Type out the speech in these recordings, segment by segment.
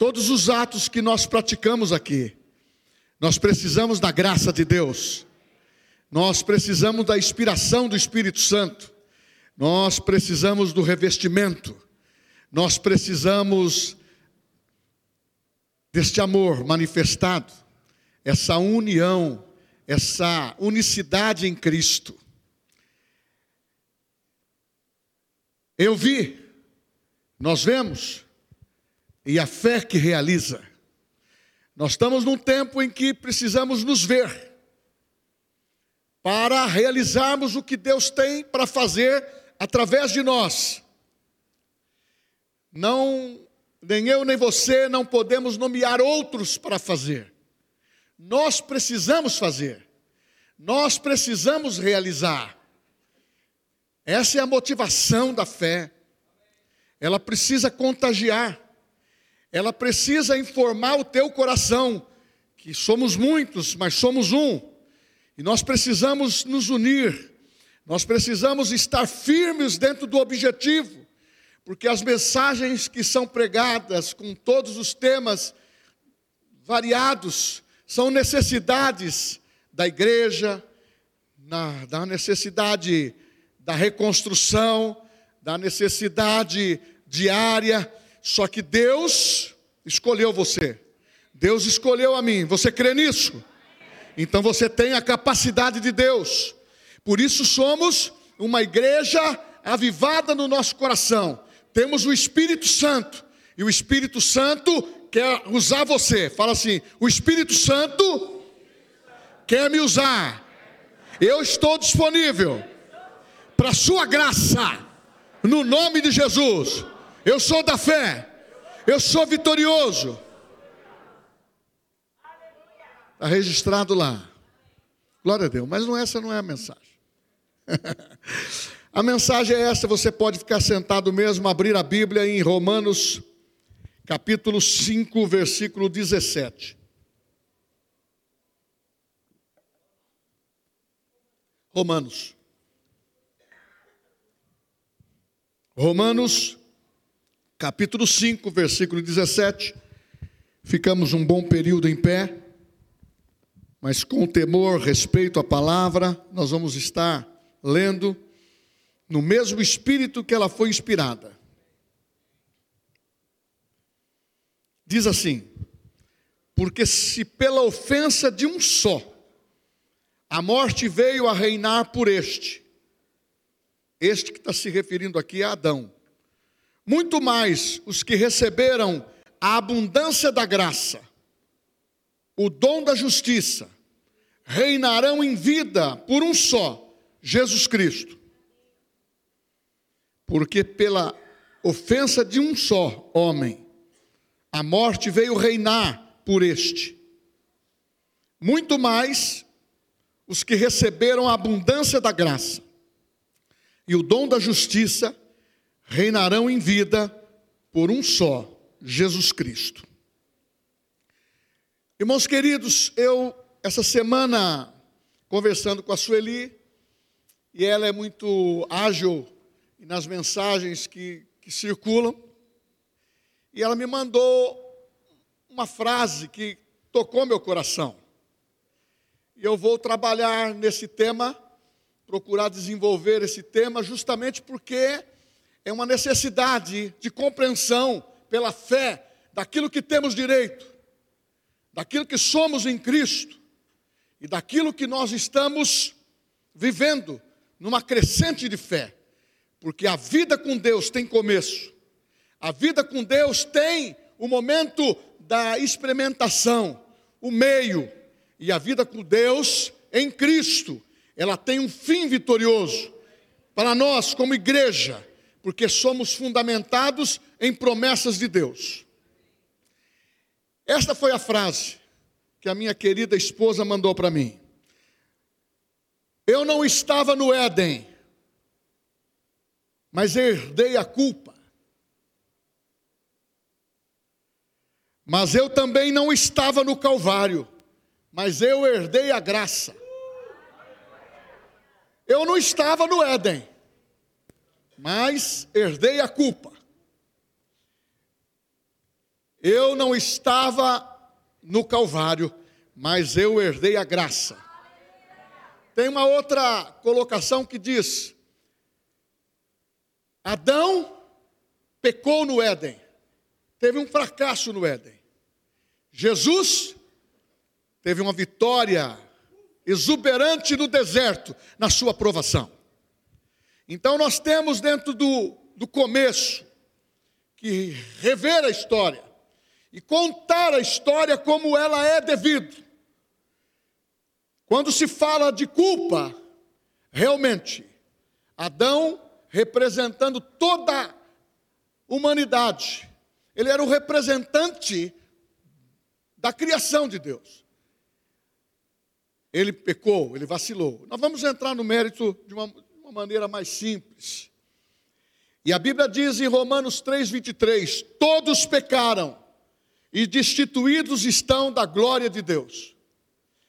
Todos os atos que nós praticamos aqui, nós precisamos da graça de Deus, nós precisamos da inspiração do Espírito Santo, nós precisamos do revestimento, nós precisamos deste amor manifestado, essa união, essa unicidade em Cristo. Eu vi, nós vemos, e a fé que realiza. Nós estamos num tempo em que precisamos nos ver para realizarmos o que Deus tem para fazer através de nós. Não, nem eu nem você não podemos nomear outros para fazer. Nós precisamos fazer. Nós precisamos realizar. Essa é a motivação da fé. Ela precisa contagiar. Ela precisa informar o teu coração que somos muitos, mas somos um. E nós precisamos nos unir. Nós precisamos estar firmes dentro do objetivo, porque as mensagens que são pregadas com todos os temas variados são necessidades da igreja, na, da necessidade da reconstrução, da necessidade diária. Só que Deus escolheu você. Deus escolheu a mim. Você crê nisso? Então você tem a capacidade de Deus. Por isso somos uma igreja avivada no nosso coração. Temos o Espírito Santo. E o Espírito Santo quer usar você. Fala assim: o Espírito Santo quer me usar. Eu estou disponível para a sua graça, no nome de Jesus. Eu sou da fé, eu sou vitorioso. Está registrado lá. Glória a Deus. Mas não, essa não é a mensagem. a mensagem é essa, você pode ficar sentado mesmo, abrir a Bíblia em Romanos, capítulo 5, versículo 17. Romanos. Romanos, capítulo 5, versículo 17. Ficamos um bom período em pé, mas com temor, respeito à palavra, nós vamos estar lendo no mesmo espírito que ela foi inspirada. Diz assim: Porque se pela ofensa de um só a morte veio a reinar por este, este que está se referindo aqui é Adão. Muito mais os que receberam a abundância da graça, o dom da justiça, reinarão em vida por um só, Jesus Cristo. Porque pela ofensa de um só homem, a morte veio reinar por este. Muito mais os que receberam a abundância da graça e o dom da justiça reinarão em vida por um só, Jesus Cristo. Irmãos queridos, eu, essa semana, conversando com a Sueli, e ela é muito ágil nas mensagens que, que circulam, e ela me mandou uma frase que tocou meu coração. E eu vou trabalhar nesse tema procurar desenvolver esse tema justamente porque é uma necessidade de compreensão pela fé daquilo que temos direito, daquilo que somos em Cristo e daquilo que nós estamos vivendo numa crescente de fé, porque a vida com Deus tem começo, a vida com Deus tem o momento da experimentação, o meio, e a vida com Deus em Cristo ela tem um fim vitorioso para nós, como igreja, porque somos fundamentados em promessas de Deus. Esta foi a frase que a minha querida esposa mandou para mim. Eu não estava no Éden, mas herdei a culpa. Mas eu também não estava no Calvário, mas eu herdei a graça. Eu não estava no Éden, mas herdei a culpa. Eu não estava no Calvário, mas eu herdei a graça. Tem uma outra colocação que diz: Adão pecou no Éden, teve um fracasso no Éden. Jesus teve uma vitória exuberante no deserto, na sua aprovação. Então nós temos dentro do, do começo que rever a história e contar a história como ela é devido. Quando se fala de culpa, realmente, Adão representando toda a humanidade, ele era o representante da criação de Deus. Ele pecou, ele vacilou. Nós vamos entrar no mérito de uma, uma maneira mais simples. E a Bíblia diz em Romanos 3,23: Todos pecaram e destituídos estão da glória de Deus.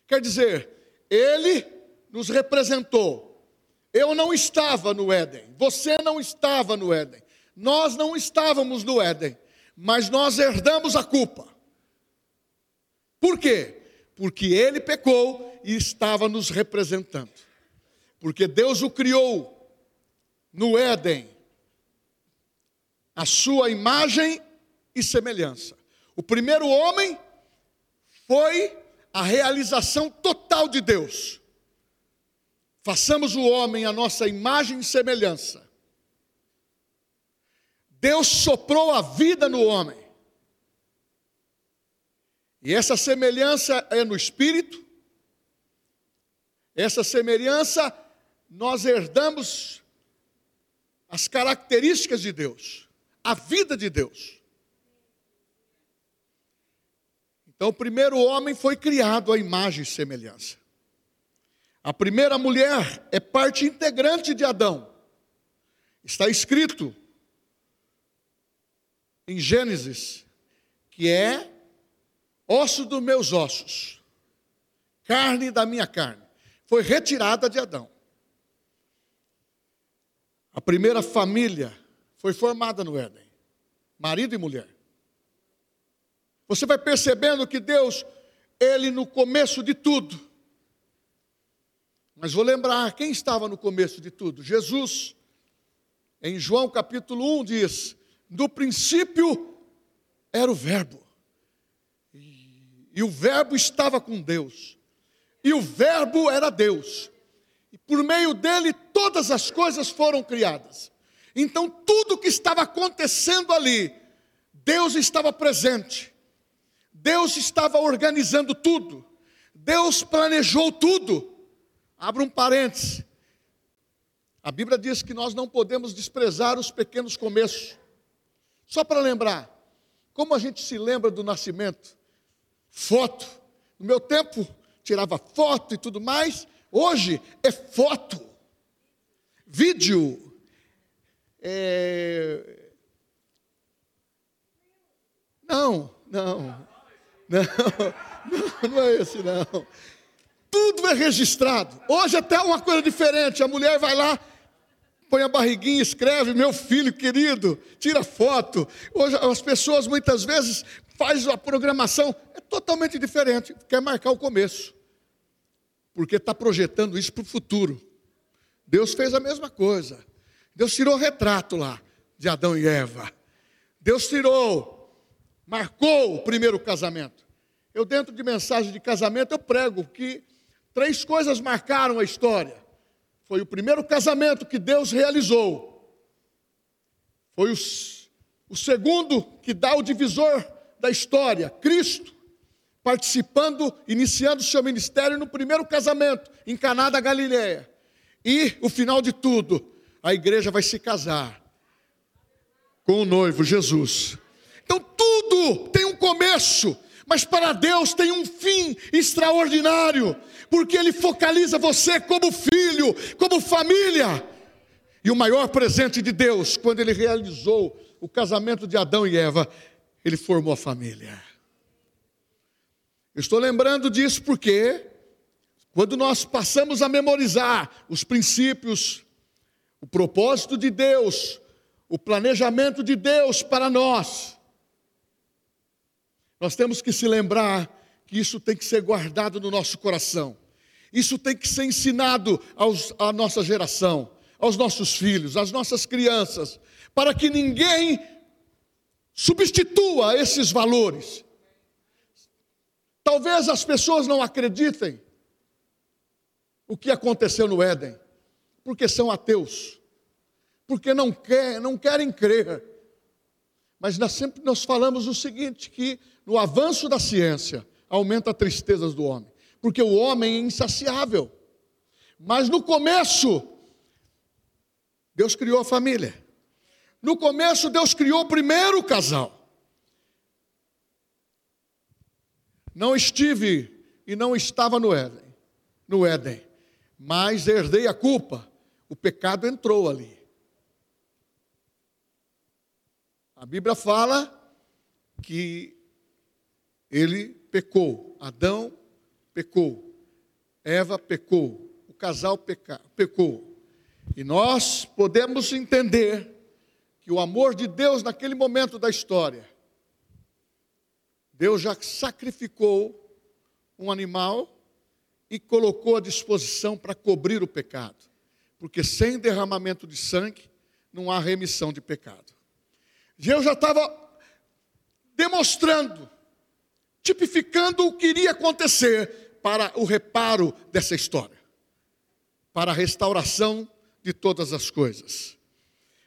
Quer dizer, Ele nos representou. Eu não estava no Éden, você não estava no Éden, nós não estávamos no Éden, mas nós herdamos a culpa. Por quê? Porque Ele pecou e estava nos representando. Porque Deus o criou no Éden a sua imagem e semelhança. O primeiro homem foi a realização total de Deus. Façamos o homem a nossa imagem e semelhança. Deus soprou a vida no homem. E essa semelhança é no espírito. Essa semelhança nós herdamos as características de Deus a vida de Deus. Então, o primeiro homem foi criado à imagem e semelhança. A primeira mulher é parte integrante de Adão. Está escrito em Gênesis que é osso dos meus ossos, carne da minha carne. Foi retirada de Adão. A primeira família foi formada no Éden, marido e mulher. Você vai percebendo que Deus, Ele no começo de tudo, mas vou lembrar quem estava no começo de tudo: Jesus. Em João capítulo 1 diz: No princípio era o Verbo, e, e o Verbo estava com Deus, e o Verbo era Deus, por meio dele todas as coisas foram criadas. Então, tudo que estava acontecendo ali, Deus estava presente, Deus estava organizando tudo, Deus planejou tudo. Abra um parêntese. A Bíblia diz que nós não podemos desprezar os pequenos começos. Só para lembrar, como a gente se lembra do nascimento? Foto. No meu tempo, tirava foto e tudo mais. Hoje é foto. Vídeo. É... Não, não, não, não, é esse não. Tudo é registrado. Hoje até uma coisa diferente. A mulher vai lá, põe a barriguinha, escreve, meu filho querido, tira foto. Hoje as pessoas muitas vezes fazem a programação, é totalmente diferente, quer marcar o começo. Porque está projetando isso para o futuro. Deus fez a mesma coisa. Deus tirou o retrato lá de Adão e Eva. Deus tirou, marcou o primeiro casamento. Eu, dentro de mensagem de casamento, eu prego que três coisas marcaram a história. Foi o primeiro casamento que Deus realizou. Foi o, o segundo que dá o divisor da história, Cristo, participando, iniciando o seu ministério no primeiro casamento, em Caná da Galileia. E o final de tudo, a igreja vai se casar com o noivo Jesus. Então tudo tem um começo, mas para Deus tem um fim extraordinário, porque Ele focaliza você como filho, como família. E o maior presente de Deus, quando Ele realizou o casamento de Adão e Eva, Ele formou a família. Estou lembrando disso porque, quando nós passamos a memorizar os princípios, o propósito de Deus, o planejamento de Deus para nós. Nós temos que se lembrar que isso tem que ser guardado no nosso coração. Isso tem que ser ensinado aos, à nossa geração, aos nossos filhos, às nossas crianças, para que ninguém substitua esses valores. Talvez as pessoas não acreditem o que aconteceu no Éden, porque são ateus, porque não, quer, não querem crer. Mas nós sempre nós falamos o seguinte: que no avanço da ciência aumenta a tristeza do homem, porque o homem é insaciável. Mas no começo, Deus criou a família. No começo, Deus criou o primeiro casal. Não estive e não estava no Éden, no Éden, mas herdei a culpa. O pecado entrou ali. A Bíblia fala que ele pecou, Adão pecou, Eva pecou, o casal peca, pecou. E nós podemos entender que o amor de Deus naquele momento da história, Deus já sacrificou um animal e colocou à disposição para cobrir o pecado, porque sem derramamento de sangue não há remissão de pecado. Deus já estava demonstrando, tipificando o que iria acontecer para o reparo dessa história, para a restauração de todas as coisas.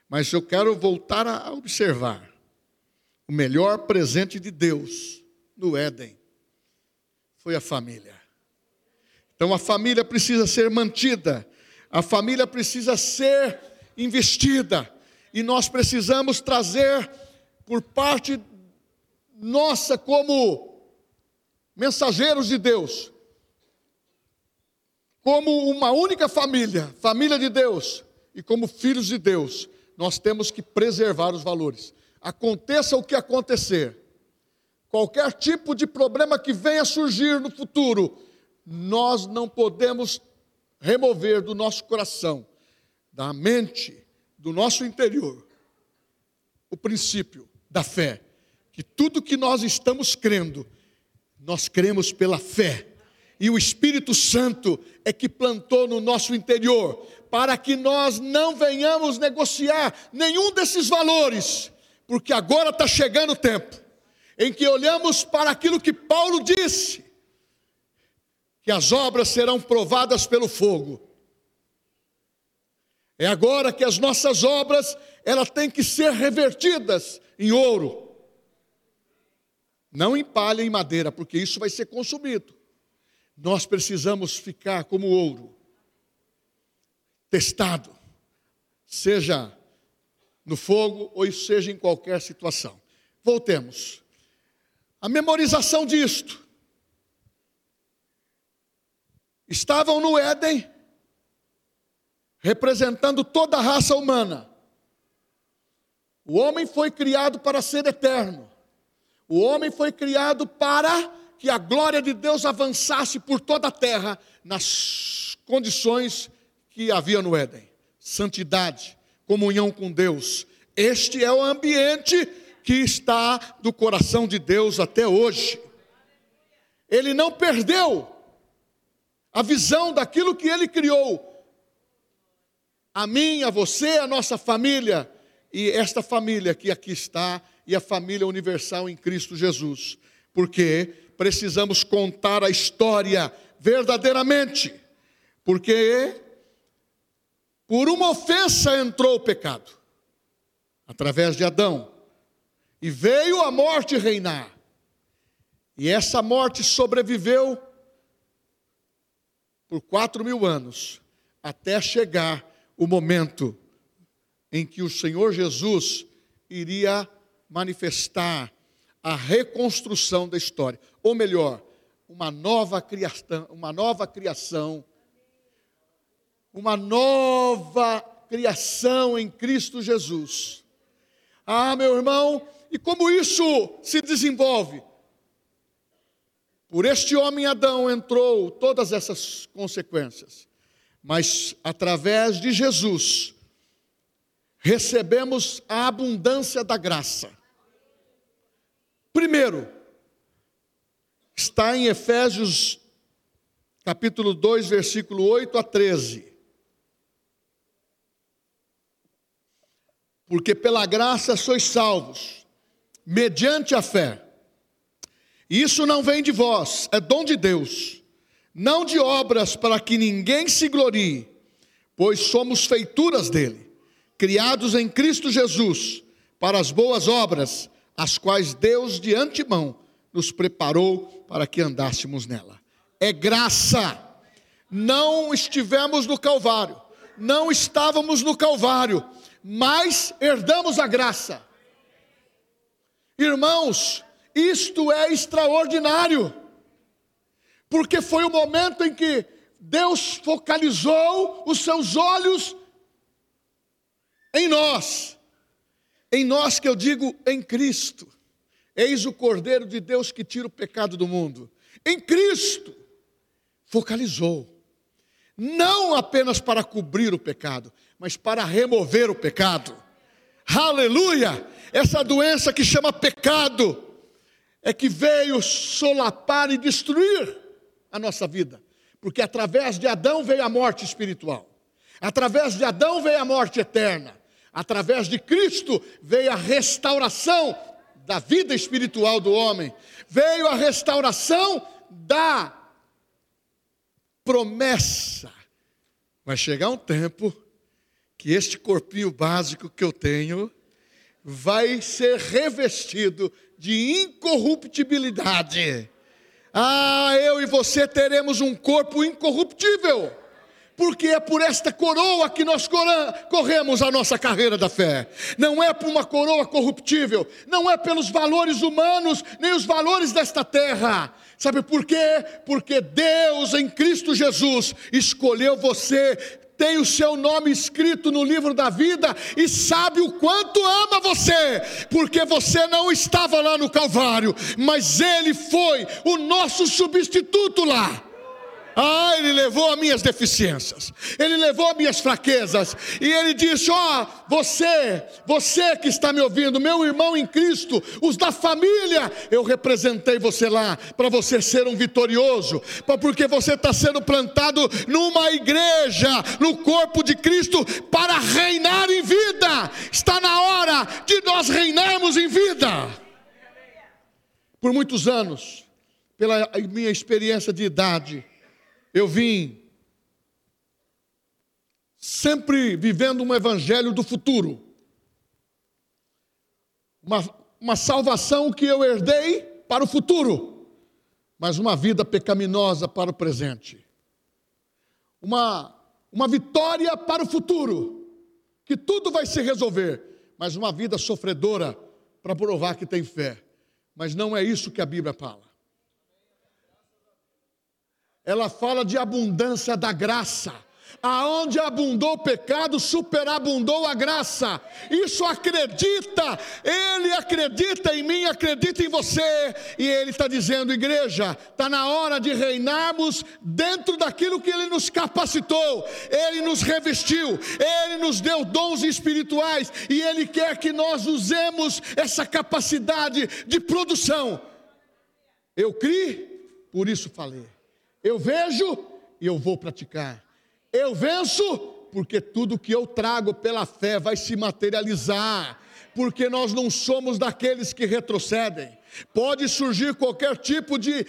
Mas eu quero voltar a observar o melhor presente de Deus no Éden foi a família. Então a família precisa ser mantida, a família precisa ser investida, e nós precisamos trazer por parte nossa como mensageiros de Deus, como uma única família, família de Deus, e como filhos de Deus, nós temos que preservar os valores. Aconteça o que acontecer, qualquer tipo de problema que venha surgir no futuro, nós não podemos remover do nosso coração, da mente, do nosso interior, o princípio da fé, que tudo que nós estamos crendo, nós cremos pela fé. E o Espírito Santo é que plantou no nosso interior, para que nós não venhamos negociar nenhum desses valores, porque agora está chegando o tempo em que olhamos para aquilo que Paulo disse, que as obras serão provadas pelo fogo. É agora que as nossas obras, elas têm que ser revertidas em ouro. Não em palha e madeira, porque isso vai ser consumido. Nós precisamos ficar como ouro testado, seja no fogo ou seja em qualquer situação. Voltemos. A memorização disto. Estavam no Éden, representando toda a raça humana. O homem foi criado para ser eterno. O homem foi criado para que a glória de Deus avançasse por toda a terra nas condições que havia no Éden: santidade, comunhão com Deus. Este é o ambiente que está do coração de Deus até hoje. Ele não perdeu a visão daquilo que ele criou. A mim, a você, a nossa família e esta família que aqui está e a família universal em Cristo Jesus. Porque precisamos contar a história verdadeiramente. Porque por uma ofensa entrou o pecado, através de Adão, e veio a morte reinar. E essa morte sobreviveu por quatro mil anos, até chegar o momento em que o Senhor Jesus iria manifestar a reconstrução da história, ou melhor, uma nova criação, uma nova criação uma nova criação em Cristo Jesus. Ah, meu irmão, e como isso se desenvolve? Por este homem Adão entrou todas essas consequências, mas através de Jesus recebemos a abundância da graça. Primeiro, está em Efésios capítulo 2, versículo 8 a 13. Porque pela graça sois salvos, mediante a fé. Isso não vem de vós, é dom de Deus, não de obras para que ninguém se glorie, pois somos feituras dele, criados em Cristo Jesus, para as boas obras, as quais Deus de antemão nos preparou para que andássemos nela. É graça. Não estivemos no Calvário, não estávamos no Calvário, mas herdamos a graça. Irmãos, isto é extraordinário, porque foi o momento em que Deus focalizou os seus olhos em nós, em nós que eu digo em Cristo. Eis o Cordeiro de Deus que tira o pecado do mundo. Em Cristo, focalizou, não apenas para cobrir o pecado, mas para remover o pecado. Aleluia! Essa doença que chama pecado é que veio solapar e destruir a nossa vida, porque através de Adão veio a morte espiritual, através de Adão veio a morte eterna, através de Cristo veio a restauração da vida espiritual do homem, veio a restauração da promessa. Vai chegar um tempo que este corpinho básico que eu tenho vai ser revestido de incorruptibilidade. Ah, eu e você teremos um corpo incorruptível porque é por esta coroa que nós corremos a nossa carreira da fé. Não é por uma coroa corruptível, não é pelos valores humanos, nem os valores desta terra. Sabe por quê? Porque Deus em Cristo Jesus escolheu você, tem o seu nome escrito no livro da vida e sabe o quanto ama você, porque você não estava lá no Calvário, mas Ele foi o nosso substituto lá. Ah, ele levou as minhas deficiências, ele levou as minhas fraquezas, e ele disse: Ó, oh, você, você que está me ouvindo, meu irmão em Cristo, os da família, eu representei você lá, para você ser um vitorioso, porque você está sendo plantado numa igreja, no corpo de Cristo, para reinar em vida. Está na hora de nós reinarmos em vida. Por muitos anos, pela minha experiência de idade, eu vim sempre vivendo um evangelho do futuro. Uma, uma salvação que eu herdei para o futuro, mas uma vida pecaminosa para o presente. Uma, uma vitória para o futuro, que tudo vai se resolver, mas uma vida sofredora para provar que tem fé. Mas não é isso que a Bíblia fala ela fala de abundância da graça. Aonde abundou o pecado, superabundou a graça. Isso acredita, ele acredita em mim, acredita em você. E ele está dizendo, igreja, está na hora de reinarmos dentro daquilo que ele nos capacitou, ele nos revestiu, ele nos deu dons espirituais e ele quer que nós usemos essa capacidade de produção. Eu criei, por isso falei. Eu vejo e eu vou praticar. Eu venço porque tudo que eu trago pela fé vai se materializar. Porque nós não somos daqueles que retrocedem. Pode surgir qualquer tipo de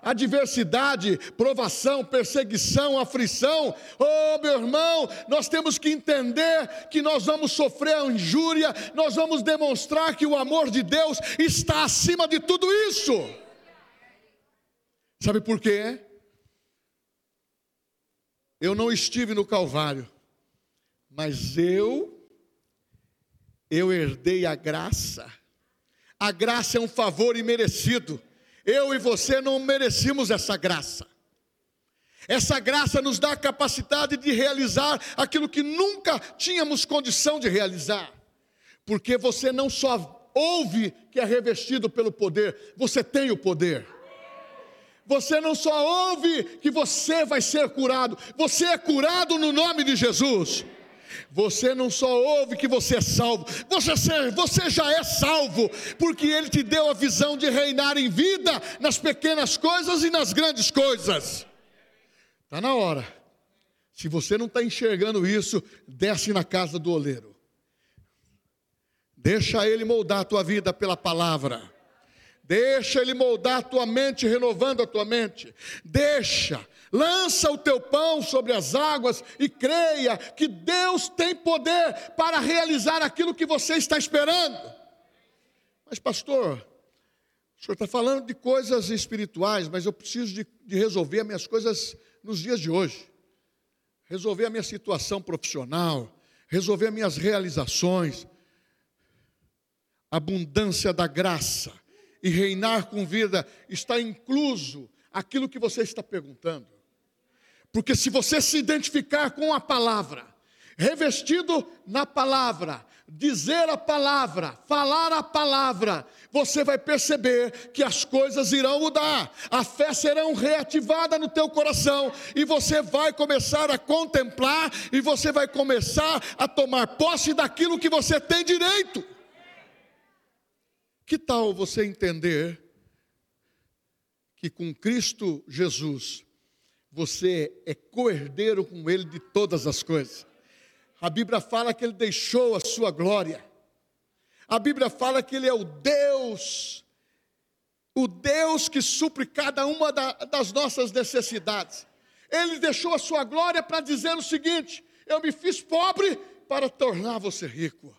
adversidade, provação, perseguição, aflição. Oh, meu irmão, nós temos que entender que nós vamos sofrer a injúria, nós vamos demonstrar que o amor de Deus está acima de tudo isso. Sabe por quê? Eu não estive no Calvário, mas eu, eu herdei a graça. A graça é um favor imerecido. Eu e você não merecemos essa graça. Essa graça nos dá a capacidade de realizar aquilo que nunca tínhamos condição de realizar. Porque você não só ouve que é revestido pelo poder, você tem o poder. Você não só ouve que você vai ser curado, você é curado no nome de Jesus. Você não só ouve que você é salvo, você, você já é salvo, porque Ele te deu a visão de reinar em vida nas pequenas coisas e nas grandes coisas. Está na hora. Se você não está enxergando isso, desce na casa do oleiro. Deixa Ele moldar a tua vida pela palavra. Deixa Ele moldar a tua mente, renovando a tua mente. Deixa, lança o teu pão sobre as águas e creia que Deus tem poder para realizar aquilo que você está esperando. Mas, pastor, o senhor está falando de coisas espirituais, mas eu preciso de, de resolver as minhas coisas nos dias de hoje. Resolver a minha situação profissional, resolver as minhas realizações, abundância da graça e reinar com vida está incluso aquilo que você está perguntando. Porque se você se identificar com a palavra, revestido na palavra, dizer a palavra, falar a palavra, você vai perceber que as coisas irão mudar, a fé será reativada no teu coração e você vai começar a contemplar e você vai começar a tomar posse daquilo que você tem direito. Que tal você entender que com Cristo Jesus você é coerdeiro com Ele de todas as coisas? A Bíblia fala que Ele deixou a sua glória. A Bíblia fala que Ele é o Deus, o Deus que supre cada uma das nossas necessidades. Ele deixou a sua glória para dizer o seguinte: eu me fiz pobre para tornar você rico.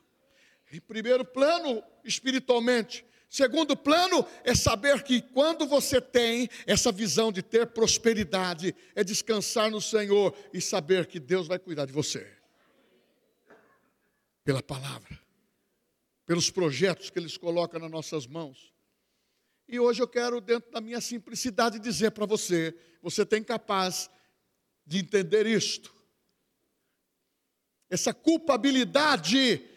Em primeiro plano, espiritualmente. Segundo plano, é saber que quando você tem essa visão de ter prosperidade, é descansar no Senhor e saber que Deus vai cuidar de você. Pela palavra, pelos projetos que Ele coloca nas nossas mãos. E hoje eu quero, dentro da minha simplicidade, dizer para você: você tem capaz de entender isto. Essa culpabilidade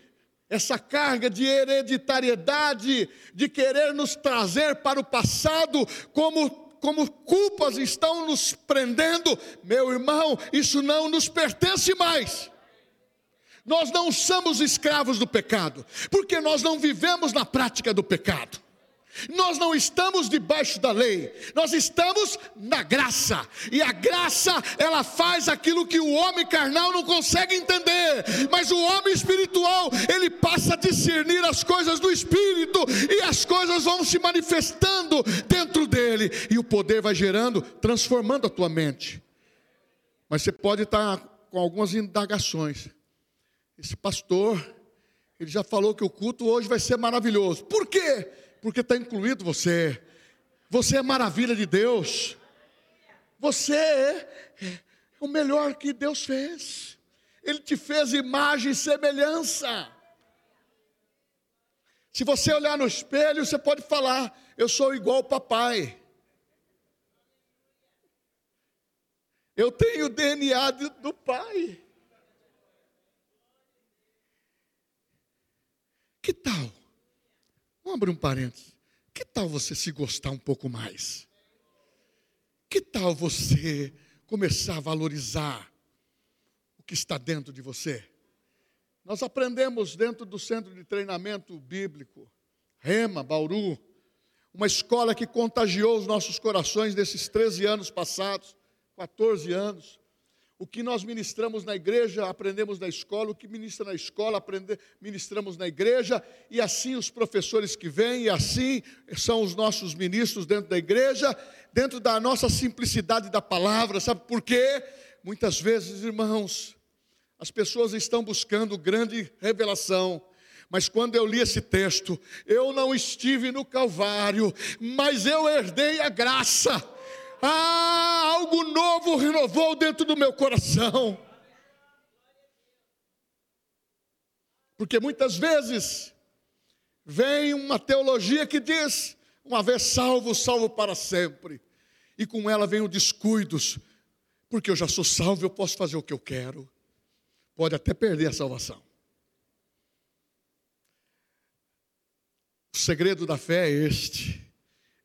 essa carga de hereditariedade, de querer nos trazer para o passado, como, como culpas estão nos prendendo, meu irmão, isso não nos pertence mais. Nós não somos escravos do pecado, porque nós não vivemos na prática do pecado. Nós não estamos debaixo da lei, nós estamos na graça. E a graça, ela faz aquilo que o homem carnal não consegue entender, mas o homem espiritual, ele passa a discernir as coisas do espírito e as coisas vão se manifestando dentro dele e o poder vai gerando, transformando a tua mente. Mas você pode estar com algumas indagações. Esse pastor, ele já falou que o culto hoje vai ser maravilhoso. Por quê? Porque está incluído você. Você é maravilha de Deus. Você é o melhor que Deus fez. Ele te fez imagem e semelhança. Se você olhar no espelho, você pode falar: Eu sou igual ao papai. Eu tenho o DNA do pai. Que tal? Vamos abrir um parênteses. Que tal você se gostar um pouco mais? Que tal você começar a valorizar o que está dentro de você? Nós aprendemos dentro do centro de treinamento bíblico, Rema, Bauru, uma escola que contagiou os nossos corações nesses 13 anos passados, 14 anos. O que nós ministramos na igreja, aprendemos na escola, o que ministra na escola, aprende, ministramos na igreja, e assim os professores que vêm, e assim são os nossos ministros dentro da igreja, dentro da nossa simplicidade da palavra, sabe por quê? Muitas vezes, irmãos, as pessoas estão buscando grande revelação, mas quando eu li esse texto, eu não estive no Calvário, mas eu herdei a graça ah, algo novo renovou dentro do meu coração. Porque muitas vezes vem uma teologia que diz: uma vez salvo, salvo para sempre. E com ela vem o descuidos, porque eu já sou salvo, eu posso fazer o que eu quero. Pode até perder a salvação. O segredo da fé é este: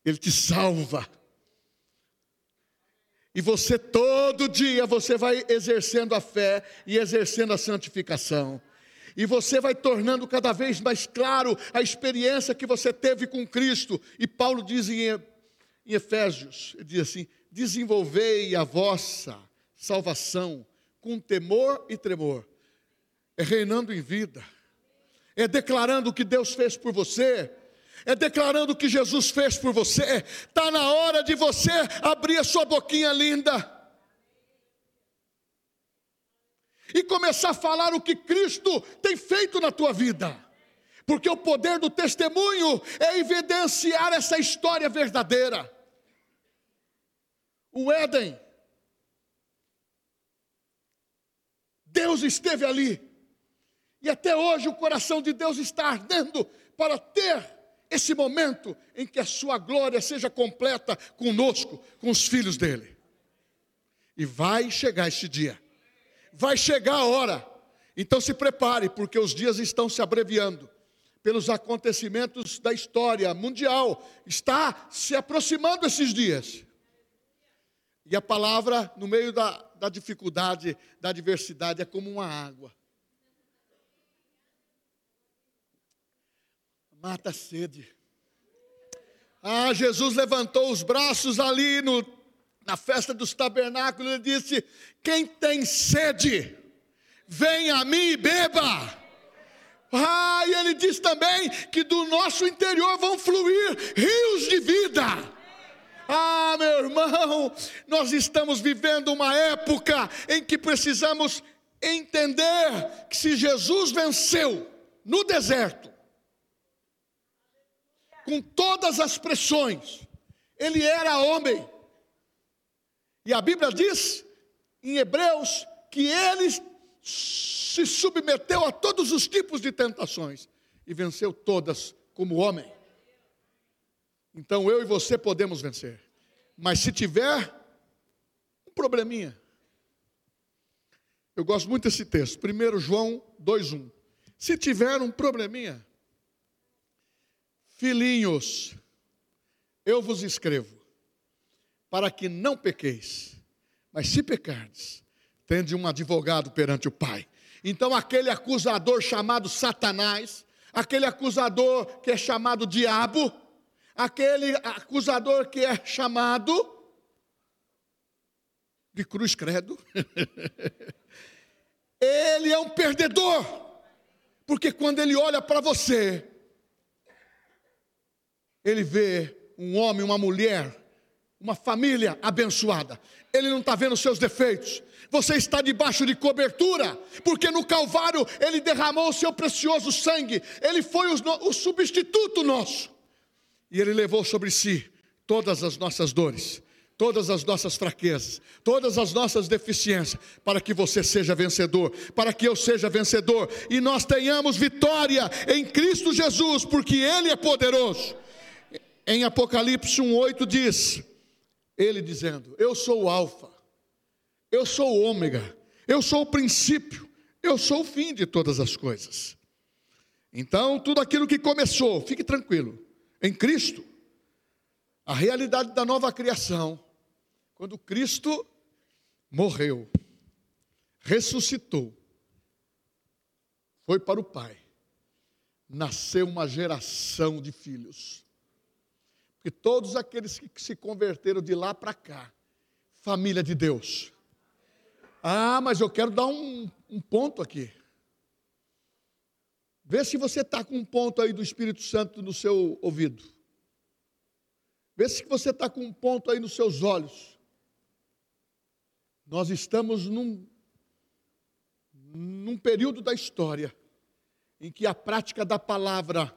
Ele te salva E você todo dia você vai exercendo a fé e exercendo a santificação. E você vai tornando cada vez mais claro a experiência que você teve com Cristo. E Paulo diz em, em Efésios, ele diz assim: desenvolvei a vossa salvação com temor e tremor. É reinando em vida. É declarando o que Deus fez por você é declarando o que Jesus fez por você. Está na hora de você abrir a sua boquinha linda e começar a falar o que Cristo tem feito na tua vida. Porque o poder do testemunho é evidenciar essa história verdadeira. O Éden, Deus esteve ali, e até hoje o coração de Deus está ardendo para ter esse momento em que a sua glória seja completa conosco, com os filhos dele. E vai chegar esse dia, vai chegar a hora. Então se prepare, porque os dias estão se abreviando. Pelos acontecimentos da história mundial, está se aproximando esses dias. E a palavra, no meio da, da dificuldade, da adversidade, é como uma água mata a sede. Ah, Jesus levantou os braços ali no, na festa dos tabernáculos e disse: Quem tem sede, vem a mim e beba. Ah, e ele diz também que do nosso interior vão fluir rios de vida. Ah, meu irmão, nós estamos vivendo uma época em que precisamos entender que se Jesus venceu no deserto, com todas as pressões. Ele era homem. E a Bíblia diz em Hebreus que ele se submeteu a todos os tipos de tentações e venceu todas como homem. Então eu e você podemos vencer. Mas se tiver um probleminha, eu gosto muito desse texto, 1 João 2,1. Se tiver um probleminha, Filhinhos, eu vos escrevo, para que não pequeis, mas se pecardes, tende um advogado perante o Pai. Então, aquele acusador chamado Satanás, aquele acusador que é chamado Diabo, aquele acusador que é chamado de cruz credo, ele é um perdedor, porque quando ele olha para você, ele vê um homem, uma mulher, uma família abençoada. Ele não está vendo seus defeitos. Você está debaixo de cobertura, porque no Calvário ele derramou o seu precioso sangue. Ele foi o, o substituto nosso. E ele levou sobre si todas as nossas dores, todas as nossas fraquezas, todas as nossas deficiências, para que você seja vencedor, para que eu seja vencedor e nós tenhamos vitória em Cristo Jesus, porque Ele é poderoso em Apocalipse 1,8 diz: Ele dizendo: Eu sou o Alfa, eu sou o Ômega, eu sou o princípio, eu sou o fim de todas as coisas. Então, tudo aquilo que começou, fique tranquilo, em Cristo, a realidade da nova criação, quando Cristo morreu, ressuscitou, foi para o Pai, nasceu uma geração de filhos que todos aqueles que se converteram de lá para cá, família de Deus. Ah, mas eu quero dar um, um ponto aqui. Vê se você está com um ponto aí do Espírito Santo no seu ouvido. Vê se você está com um ponto aí nos seus olhos. Nós estamos num, num período da história em que a prática da palavra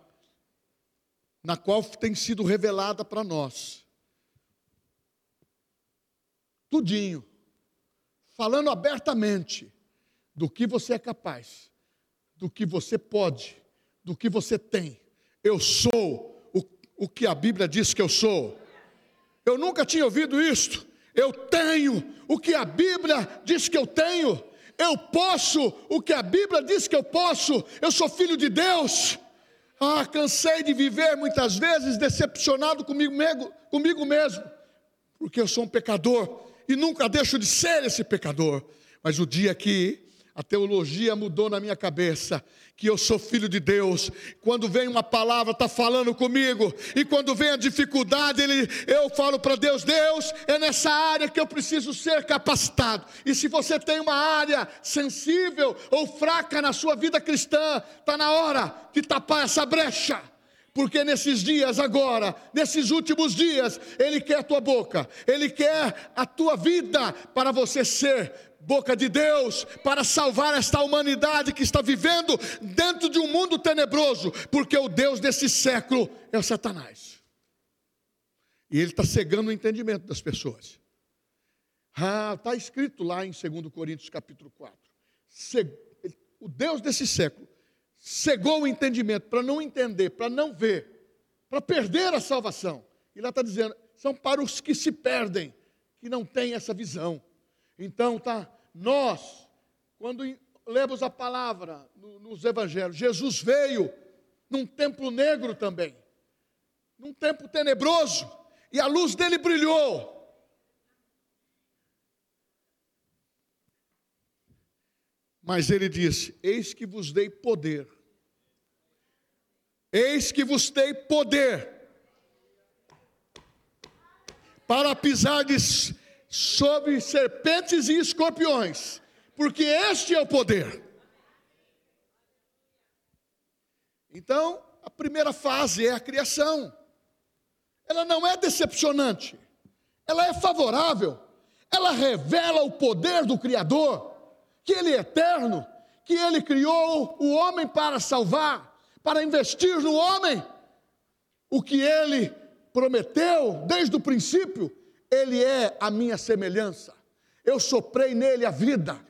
na qual tem sido revelada para nós. Tudinho, falando abertamente do que você é capaz, do que você pode, do que você tem. Eu sou o, o que a Bíblia diz que eu sou. Eu nunca tinha ouvido isto. Eu tenho o que a Bíblia diz que eu tenho. Eu posso o que a Bíblia diz que eu posso. Eu sou filho de Deus. Ah, cansei de viver muitas vezes decepcionado comigo, comigo mesmo, porque eu sou um pecador e nunca deixo de ser esse pecador. Mas o dia que a teologia mudou na minha cabeça, que eu sou filho de Deus. Quando vem uma palavra, está falando comigo, e quando vem a dificuldade, ele, eu falo para Deus: Deus, é nessa área que eu preciso ser capacitado. E se você tem uma área sensível ou fraca na sua vida cristã, está na hora de tapar essa brecha. Porque nesses dias agora, nesses últimos dias, Ele quer a tua boca, Ele quer a tua vida para você ser boca de Deus para salvar esta humanidade que está vivendo dentro de um mundo tenebroso, porque o Deus desse século é o Satanás. E ele está cegando o entendimento das pessoas. Ah, está escrito lá em 2 Coríntios capítulo 4. O Deus desse século cegou o entendimento para não entender, para não ver, para perder a salvação. E lá está dizendo, são para os que se perdem, que não têm essa visão. Então, tá, nós, quando lemos a palavra nos evangelhos, Jesus veio num templo negro também, num tempo tenebroso, e a luz dele brilhou. Mas ele disse: Eis que vos dei poder. Eis que vos dei poder para pisardes sobre serpentes e escorpiões, porque este é o poder. Então, a primeira fase é a criação. Ela não é decepcionante, ela é favorável, ela revela o poder do Criador, que Ele é eterno, que Ele criou o homem para salvar, para investir no homem, o que Ele prometeu desde o princípio ele é a minha semelhança. Eu soprei nele a vida.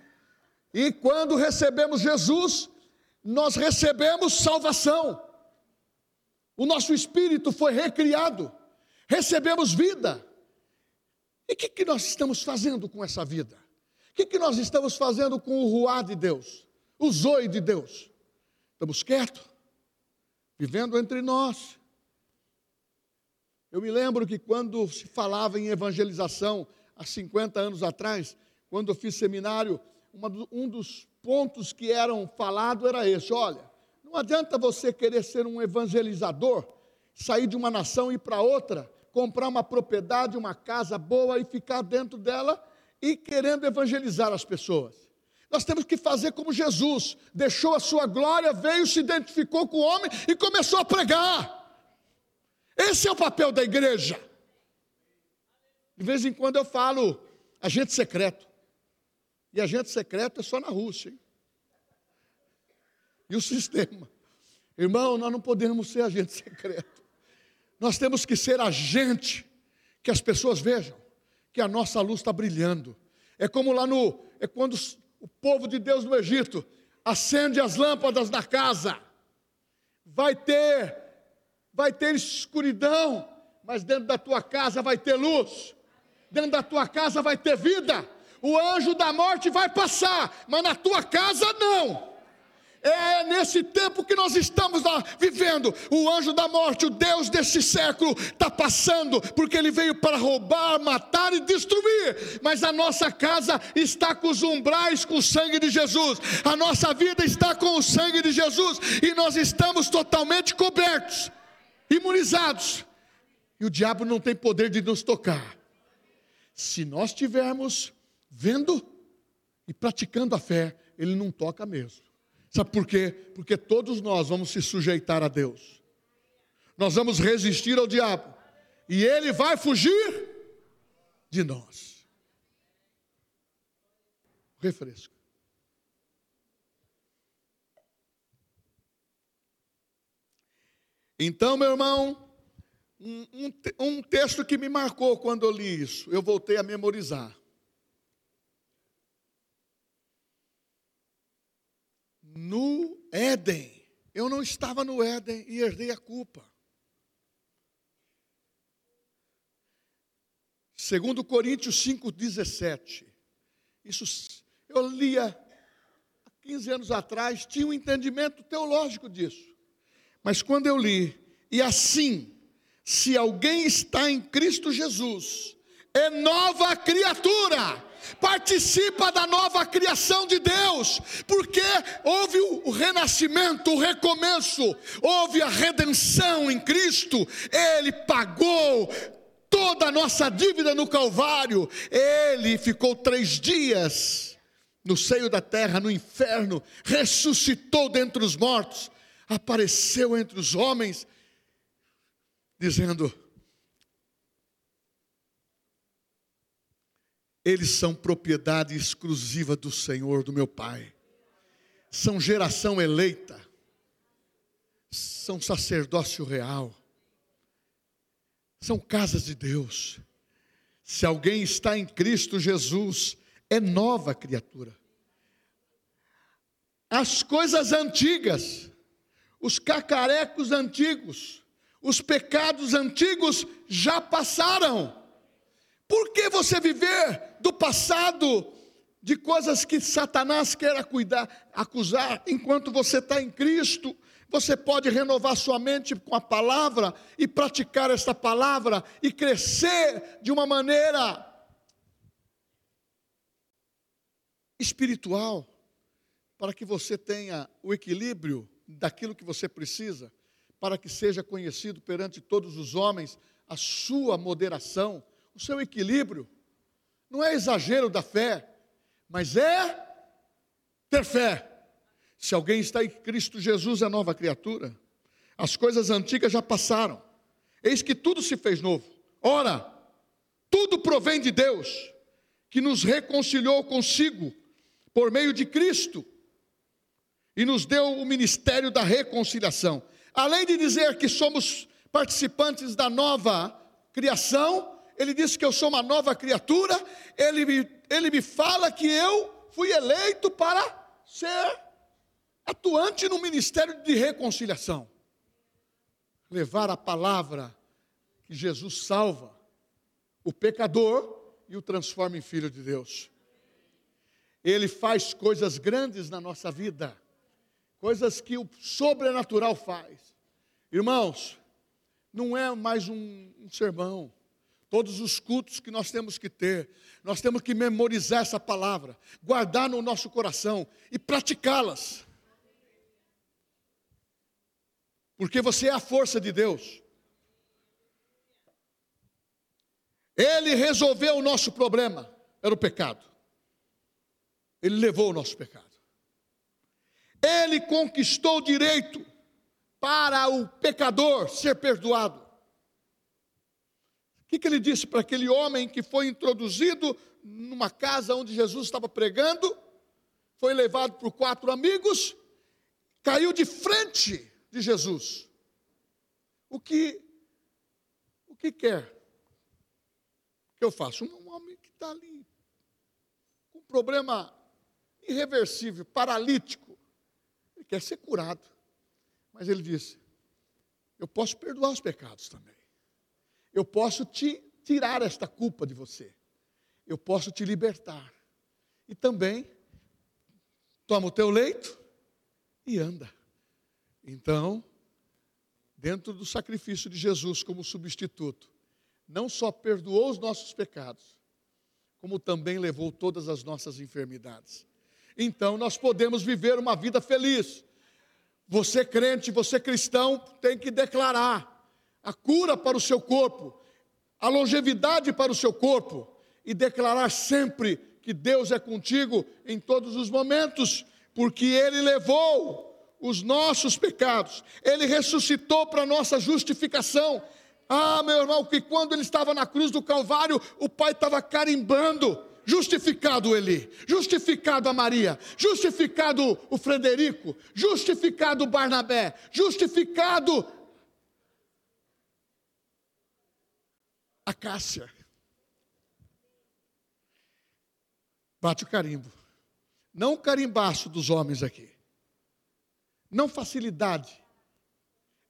E quando recebemos Jesus, nós recebemos salvação. O nosso espírito foi recriado. Recebemos vida. E o que, que nós estamos fazendo com essa vida? O que, que nós estamos fazendo com o ruá de Deus? O zoe de Deus? Estamos quietos? Vivendo entre nós? Eu me lembro que quando se falava em evangelização, há 50 anos atrás, quando eu fiz seminário, um dos pontos que eram falados era esse: olha, não adianta você querer ser um evangelizador, sair de uma nação e ir para outra, comprar uma propriedade, uma casa boa e ficar dentro dela e querendo evangelizar as pessoas. Nós temos que fazer como Jesus, deixou a sua glória, veio, se identificou com o homem e começou a pregar. Esse é o papel da igreja. De vez em quando eu falo agente secreto. E agente secreto é só na Rússia. Hein? E o sistema. Irmão, nós não podemos ser agente secreto. Nós temos que ser agente que as pessoas vejam que a nossa luz está brilhando. É como lá no. É quando o povo de Deus no Egito acende as lâmpadas da casa. Vai ter vai ter escuridão, mas dentro da tua casa vai ter luz, dentro da tua casa vai ter vida. O anjo da morte vai passar, mas na tua casa não. É nesse tempo que nós estamos lá vivendo. O anjo da morte, o Deus desse século, está passando, porque ele veio para roubar, matar e destruir. Mas a nossa casa está com os umbrais com o sangue de Jesus. A nossa vida está com o sangue de Jesus. E nós estamos totalmente cobertos imunizados. E o diabo não tem poder de nos tocar. Se nós estivermos vendo e praticando a fé, ele não toca mesmo. Sabe por quê? Porque todos nós vamos se sujeitar a Deus. Nós vamos resistir ao diabo. E ele vai fugir de nós. Refresco. Então, meu irmão, um, um, texto que me marcou quando eu li isso, eu voltei a memorizar. No Éden, eu não estava no Éden e herdei a culpa. Segundo Coríntios 5,17. Isso eu lia há 15 anos atrás, tinha um entendimento teológico disso. Mas quando eu li, e assim, se alguém está em Cristo Jesus, é nova criatura. Participa da nova criação de Deus, porque houve o renascimento, o recomeço, houve a redenção em Cristo, Ele pagou toda a nossa dívida no Calvário, Ele ficou três dias no seio da terra, no inferno, ressuscitou dentre os mortos, apareceu entre os homens, dizendo: Eles são propriedade exclusiva do Senhor, do meu Pai. São geração eleita. São sacerdócio real. São casas de Deus. Se alguém está em Cristo Jesus, é nova criatura. As coisas antigas, os cacarecos antigos, os pecados antigos já passaram por que você viver do passado, de coisas que Satanás quer cuidar, acusar, enquanto você está em Cristo? Você pode renovar sua mente com a palavra e praticar esta palavra e crescer de uma maneira espiritual, para que você tenha o equilíbrio daquilo que você precisa, para que seja conhecido perante todos os homens a sua moderação o seu equilíbrio. Não é exagero da fé, mas é ter fé. Se alguém está em Cristo Jesus, é nova criatura. As coisas antigas já passaram. Eis que tudo se fez novo. Ora, tudo provém de Deus, que nos reconciliou consigo por meio de Cristo e nos deu o ministério da reconciliação. Além de dizer que somos participantes da nova criação, ele disse que eu sou uma nova criatura, ele me, ele me fala que eu fui eleito para ser atuante no ministério de reconciliação. Levar a palavra que Jesus salva o pecador e o transforma em filho de Deus. Ele faz coisas grandes na nossa vida, coisas que o sobrenatural faz. Irmãos, não é mais um, um sermão, todos os cultos que nós temos que ter, nós temos que memorizar essa palavra, guardar no nosso coração e praticá-las. Porque você é a força de Deus. Ele resolveu o nosso problema, era o pecado. Ele levou o nosso pecado. Ele conquistou o direito para o pecador ser perdoado que, que ele disse para aquele homem que foi introduzido numa casa onde Jesus estava pregando, foi levado por quatro amigos, caiu de frente de Jesus. O que, o que quer? O que eu faço? Um homem que está ali, com um problema irreversível, paralítico, quer ser curado. Mas ele disse: Eu posso perdoar os pecados também eu posso te tirar esta culpa de você. Eu posso te libertar. E também toma o teu leito e anda. Então, dentro do sacrifício de Jesus como substituto, não só perdoou os nossos pecados, como também levou todas as nossas enfermidades. Então, nós podemos viver uma vida feliz. Você crente, você cristão, tem que declarar: a cura para o seu corpo, a longevidade para o seu corpo e declarar sempre que Deus é contigo em todos os momentos, porque Ele levou os nossos pecados, Ele ressuscitou para nossa justificação. Ah, meu irmão, que quando Ele estava na cruz do Calvário, o Pai estava carimbando. Justificado Eli, justificado a Maria, justificado o Frederico, justificado o Barnabé, justificado a Cássia. Bate o carimbo. Não o carimbaço dos homens aqui. Não facilidade.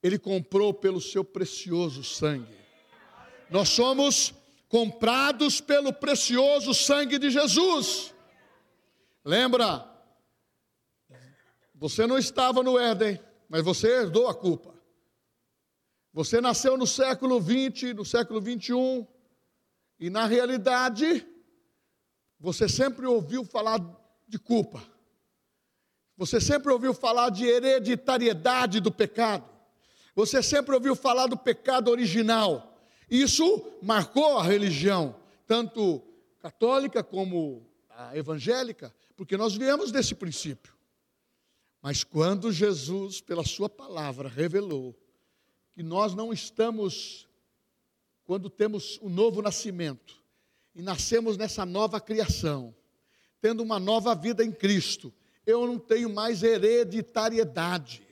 Ele comprou pelo seu precioso sangue. Nós somos comprados pelo precioso sangue de Jesus. Lembra? Você não estava no Éden, mas você herdou a culpa. Você nasceu no século 20, no século 21, E na realidade, você sempre ouviu falar de culpa. Você sempre ouviu falar de hereditariedade do pecado. Você sempre ouviu falar do pecado original. Isso marcou a religião, tanto católica como a evangélica, porque nós viemos desse princípio. Mas quando Jesus, pela Sua palavra, revelou que nós não estamos, quando temos o um novo nascimento, e nascemos nessa nova criação, tendo uma nova vida em Cristo, eu não tenho mais hereditariedade,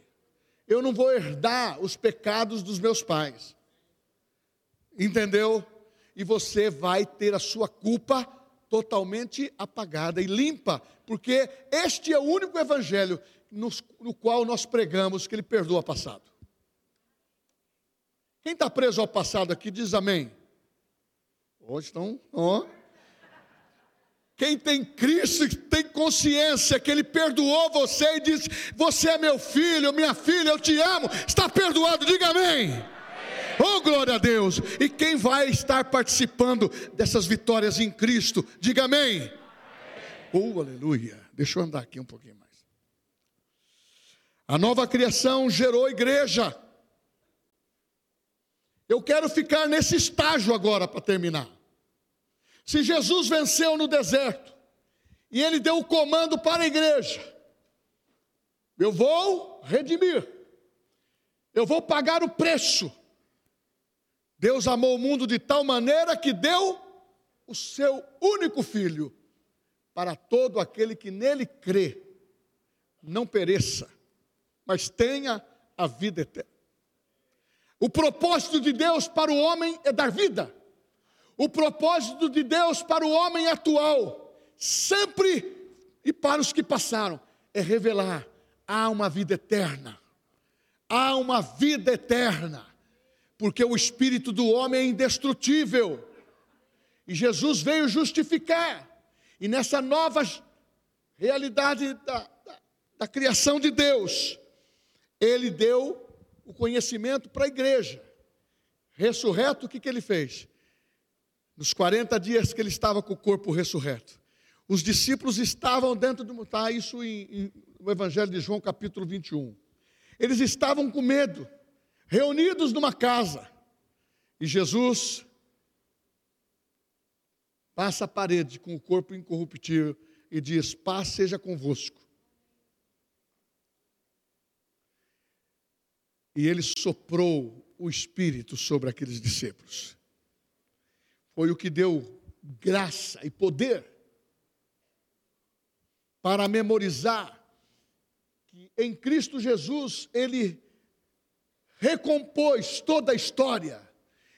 eu não vou herdar os pecados dos meus pais, entendeu? E você vai ter a sua culpa totalmente apagada e limpa, porque este é o único evangelho no, no qual nós pregamos que ele perdoa o passado. Quem está preso ao passado aqui diz amém. Hoje estão, ó. Quem tem Cristo tem consciência que Ele perdoou você e disse: Você é meu filho, minha filha, eu te amo, está perdoado, diga amém. Oh, glória a Deus! E quem vai estar participando dessas vitórias em Cristo, diga amém. amém. Oh, aleluia! Deixa eu andar aqui um pouquinho mais. A nova criação gerou igreja. Eu quero ficar nesse estágio agora para terminar. Se Jesus venceu no deserto e ele deu o comando para a igreja, eu vou redimir, eu vou pagar o preço. Deus amou o mundo de tal maneira que deu o seu único filho para todo aquele que nele crê, não pereça, mas tenha a vida eterna. O propósito de Deus para o homem é dar vida. O propósito de Deus para o homem atual, sempre e para os que passaram, é revelar: há uma vida eterna. Há uma vida eterna. Porque o espírito do homem é indestrutível. E Jesus veio justificar. E nessa nova realidade da, da, da criação de Deus, ele deu o conhecimento para a igreja. Ressurreto, o que, que ele fez? Nos 40 dias que ele estava com o corpo ressurreto, os discípulos estavam dentro do. Está isso em, em, no Evangelho de João, capítulo 21. Eles estavam com medo, reunidos numa casa, e Jesus passa a parede com o corpo incorruptível e diz: Paz seja convosco. e ele soprou o Espírito sobre aqueles discípulos. Foi o que deu graça e poder para memorizar que em Cristo Jesus ele recompôs toda a história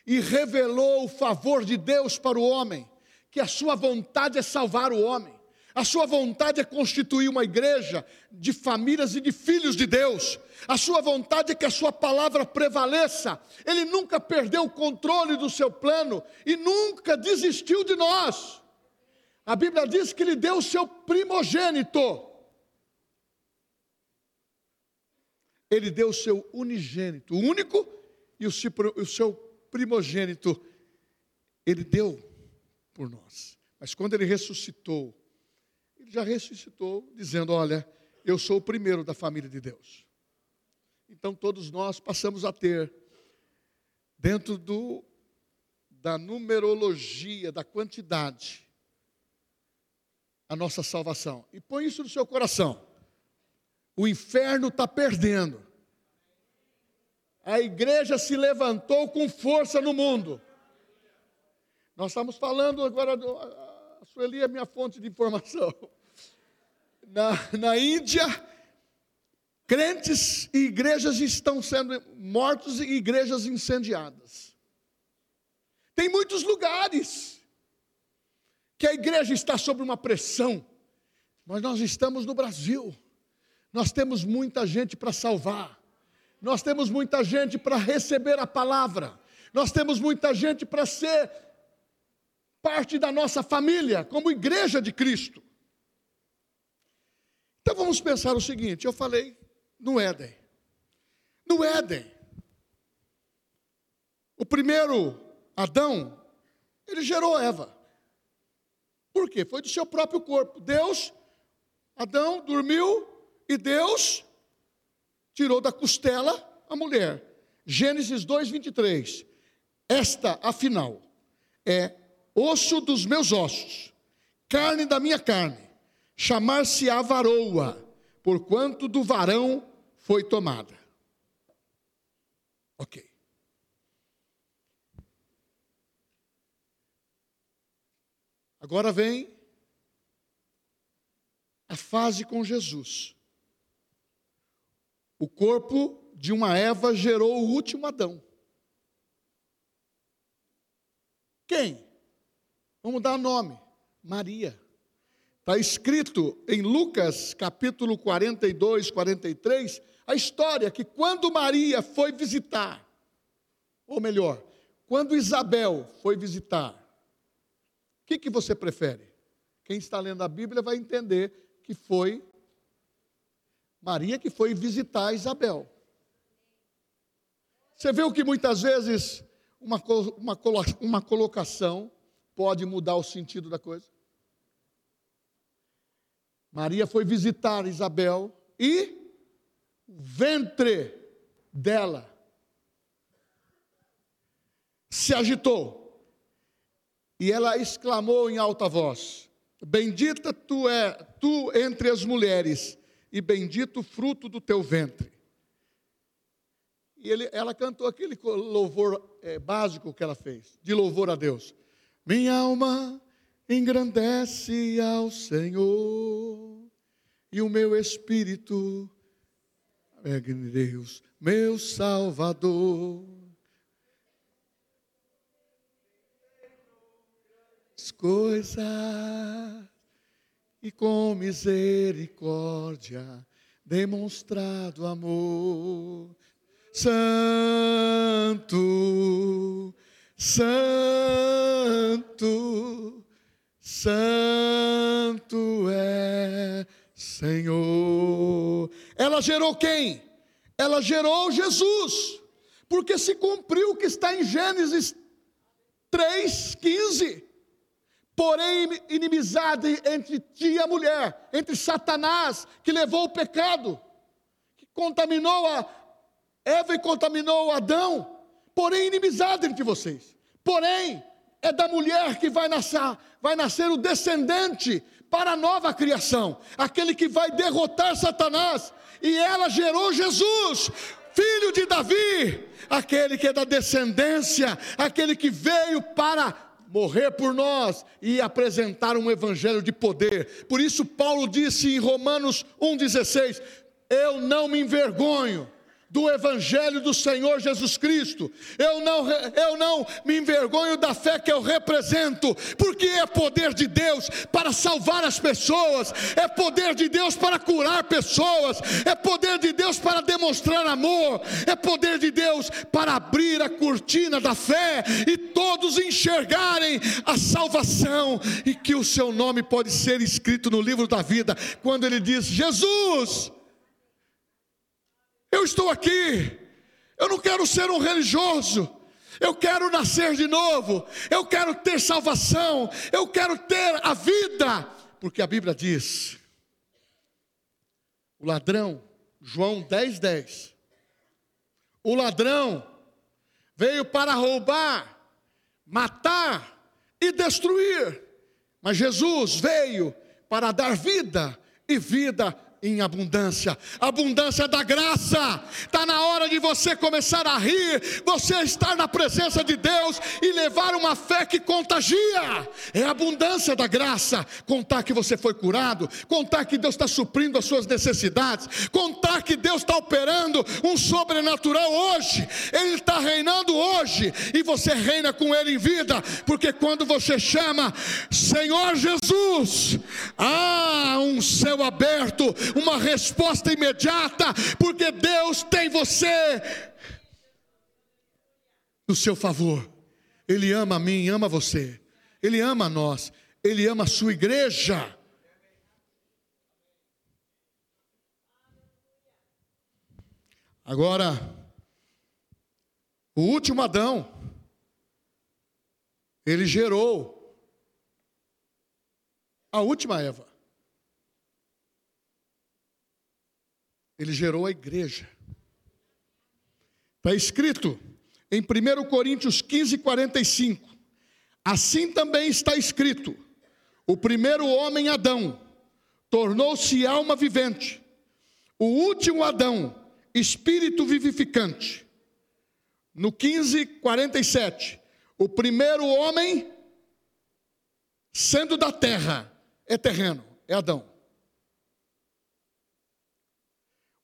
e revelou o favor de Deus para o homem, que a sua vontade é salvar o homem. A sua vontade é constituir uma igreja de famílias e de filhos de Deus. A sua vontade é que a sua palavra prevaleça. Ele nunca perdeu o controle do seu plano e nunca desistiu de nós. A Bíblia diz que ele deu o seu primogênito. Ele deu o seu unigênito, o único e o seu primogênito. Ele deu por nós. Mas quando ele ressuscitou, já ressuscitou, dizendo: Olha, eu sou o primeiro da família de Deus. Então todos nós passamos a ter, dentro do, da numerologia, da quantidade, a nossa salvação. E põe isso no seu coração. O inferno está perdendo. A igreja se levantou com força no mundo. Nós estamos falando agora, a Sueli é minha fonte de informação na, na Índia, crentes e igrejas estão sendo mortos e igrejas incendiadas. Tem muitos lugares que a igreja está sob uma pressão, mas nós estamos no Brasil. Nós temos muita gente para salvar. Nós temos muita gente para receber a palavra. Nós temos muita gente para ser parte da nossa família, como igreja de Cristo. Então vamos pensar o seguinte: eu falei no Éden. No Éden, o primeiro Adão, ele gerou Eva. Por quê? Foi do seu próprio corpo. Deus, Adão dormiu e Deus tirou da costela a mulher. Gênesis 2, 23. Esta, afinal, é osso dos meus ossos, carne da minha carne, chamar-se-á varoa, porquanto do varão foi tomada. Ok. Agora vem a fase com Jesus. O corpo de uma Eva gerou o último Adão. Quem? Vamos dar nome: Maria. Está escrito em Lucas capítulo 42, 43, a história que quando Maria foi visitar, ou melhor, quando Isabel foi visitar, o que, que você prefere? Quem está lendo a Bíblia vai entender que foi Maria que foi visitar Isabel. Você viu que muitas vezes uma, uma, uma colocação pode mudar o sentido da coisa? Maria foi visitar Isabel e o ventre dela se agitou. E ela exclamou em alta voz: Bendita tu é, tu entre as mulheres, e bendito o fruto do teu ventre. E ele, ela cantou aquele louvor é, básico que ela fez, de louvor a Deus. Minha alma engrandece ao Senhor, e o meu espírito é Deus, meu Salvador. As coisas e com misericórdia demonstrado amor Santo, Santo, Santo é Senhor. Ela gerou quem? Ela gerou Jesus, porque se cumpriu o que está em Gênesis 3,15. Porém, inimizade entre ti e a mulher, entre Satanás, que levou o pecado, que contaminou a, Eva contaminou Adão, porém inimizade entre vocês. Porém, é da mulher que vai nascer, vai nascer o descendente para a nova criação, aquele que vai derrotar Satanás, e ela gerou Jesus, filho de Davi, aquele que é da descendência, aquele que veio para morrer por nós e apresentar um evangelho de poder. Por isso Paulo disse em Romanos 1:16: Eu não me envergonho do Evangelho do Senhor Jesus Cristo. Eu não, eu não me envergonho da fé que eu represento, porque é poder de Deus para salvar as pessoas, é poder de Deus para curar pessoas, é poder de Deus para demonstrar amor, é poder de Deus para abrir a cortina da fé e todos enxergarem a salvação e que o seu nome pode ser escrito no livro da vida, quando ele diz: Jesus eu estou aqui, eu não quero ser um religioso, eu quero nascer de novo, eu quero ter salvação, eu quero ter a vida, porque a Bíblia diz: o ladrão, João 10, 10, o ladrão veio para roubar, matar e destruir, mas Jesus veio para dar vida e vida em abundância, abundância da graça. Está na hora de você começar a rir, você estar na presença de Deus e levar uma fé que contagia. É abundância da graça. Contar que você foi curado, contar que Deus está suprindo as suas necessidades, contar que Deus está operando um sobrenatural hoje. Ele está reinando hoje e você reina com Ele em vida, porque quando você chama Senhor Jesus, há um céu aberto uma resposta imediata, porque Deus tem você no seu favor. Ele ama a mim, ama você. Ele ama a nós. Ele ama a sua igreja. Agora, o último Adão, Ele gerou a última Eva. Ele gerou a igreja. Está escrito em 1 Coríntios 15, 45. Assim também está escrito: o primeiro homem, Adão, tornou-se alma vivente, o último Adão, espírito vivificante. No 15, 47, o primeiro homem, sendo da terra, é terreno, é Adão.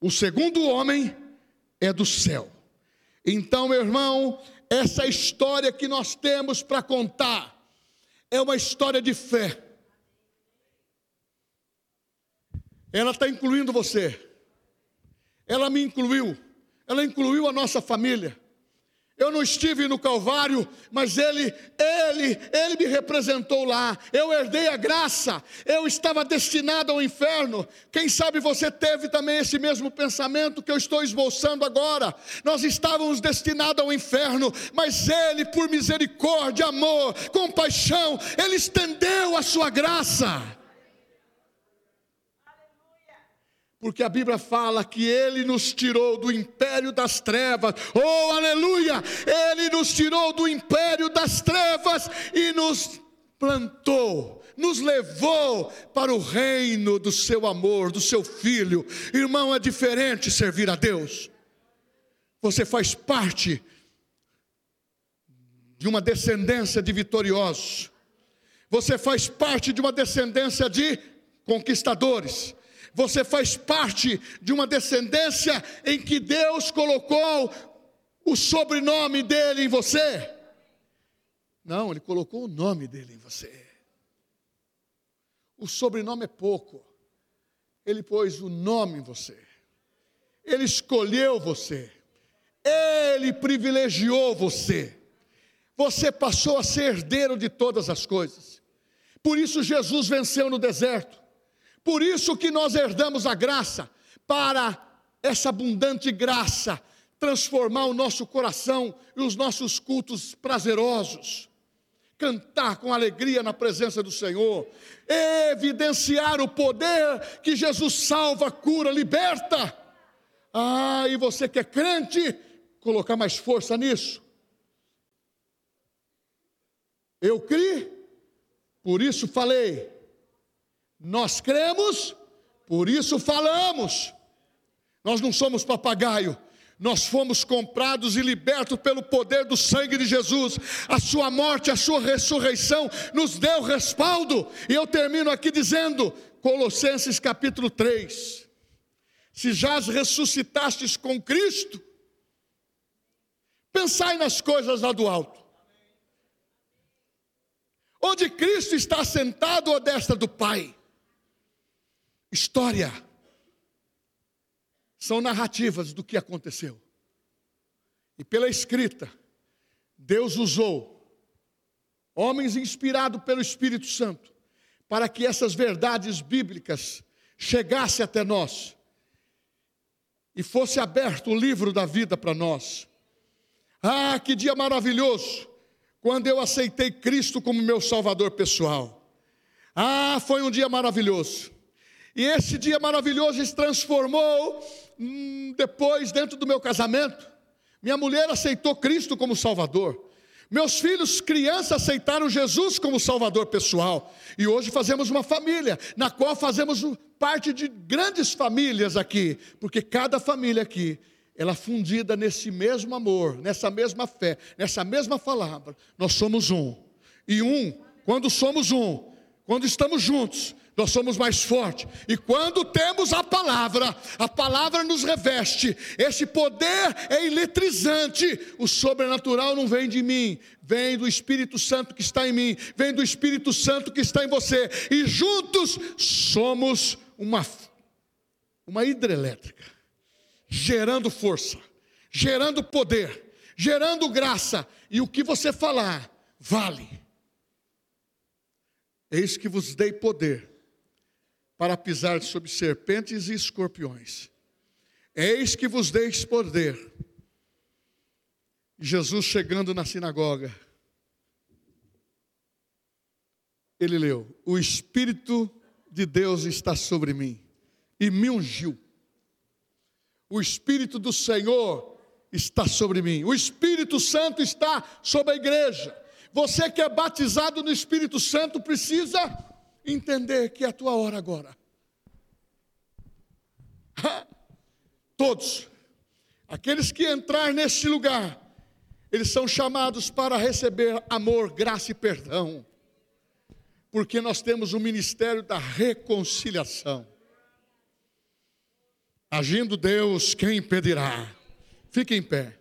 O segundo homem é do céu. Então, meu irmão, essa história que nós temos para contar é uma história de fé. Ela está incluindo você, ela me incluiu, ela incluiu a nossa família. Eu não estive no Calvário, mas ele, ele, ele me representou lá. Eu herdei a graça. Eu estava destinado ao inferno. Quem sabe você teve também esse mesmo pensamento que eu estou esboçando agora. Nós estávamos destinados ao inferno, mas ele, por misericórdia, amor, compaixão, ele estendeu a sua graça. Porque a Bíblia fala que Ele nos tirou do império das trevas, oh aleluia! Ele nos tirou do império das trevas e nos plantou, nos levou para o reino do seu amor, do seu filho. Irmão, é diferente servir a Deus. Você faz parte de uma descendência de vitoriosos, você faz parte de uma descendência de conquistadores você faz parte de uma descendência em que Deus colocou o sobrenome dele em você. Não, ele colocou o nome dele em você. O sobrenome é pouco. Ele pôs o nome em você. Ele escolheu você. Ele privilegiou você. Você passou a ser herdeiro de todas as coisas. Por isso Jesus venceu no deserto. Por isso que nós herdamos a graça, para essa abundante graça transformar o nosso coração e os nossos cultos prazerosos. Cantar com alegria na presença do Senhor, evidenciar o poder que Jesus salva, cura, liberta. Ah, e você que é crente, colocar mais força nisso. Eu criei, por isso falei. Nós cremos, por isso falamos. Nós não somos papagaio, nós fomos comprados e libertos pelo poder do sangue de Jesus. A sua morte, a sua ressurreição nos deu respaldo. E eu termino aqui dizendo, Colossenses capítulo 3: Se já ressuscitastes com Cristo, pensai nas coisas lá do alto. Onde Cristo está sentado à destra do Pai história, são narrativas do que aconteceu. E pela escrita, Deus usou homens inspirados pelo Espírito Santo para que essas verdades bíblicas chegassem até nós e fosse aberto o livro da vida para nós. Ah, que dia maravilhoso! Quando eu aceitei Cristo como meu Salvador pessoal. Ah, foi um dia maravilhoso. E esse dia maravilhoso se transformou hum, depois dentro do meu casamento. Minha mulher aceitou Cristo como Salvador. Meus filhos, crianças, aceitaram Jesus como Salvador pessoal. E hoje fazemos uma família, na qual fazemos parte de grandes famílias aqui, porque cada família aqui, ela fundida nesse mesmo amor, nessa mesma fé, nessa mesma palavra. Nós somos um. E um, quando somos um, quando estamos juntos, nós somos mais fortes. E quando temos a palavra, a palavra nos reveste. Esse poder é eletrizante. O sobrenatural não vem de mim, vem do Espírito Santo que está em mim, vem do Espírito Santo que está em você. E juntos somos uma, uma hidrelétrica, gerando força, gerando poder, gerando graça. E o que você falar, vale. Eis que vos dei poder para pisar sobre serpentes e escorpiões. Eis que vos deis poder. Jesus chegando na sinagoga. ele leu: O Espírito de Deus está sobre mim e me ungiu. O Espírito do Senhor está sobre mim. O Espírito Santo está sobre a igreja. Você que é batizado no Espírito Santo precisa entender que é a tua hora agora. Todos, aqueles que entrar neste lugar, eles são chamados para receber amor, graça e perdão, porque nós temos o ministério da reconciliação. Agindo Deus, quem impedirá? Fique em pé.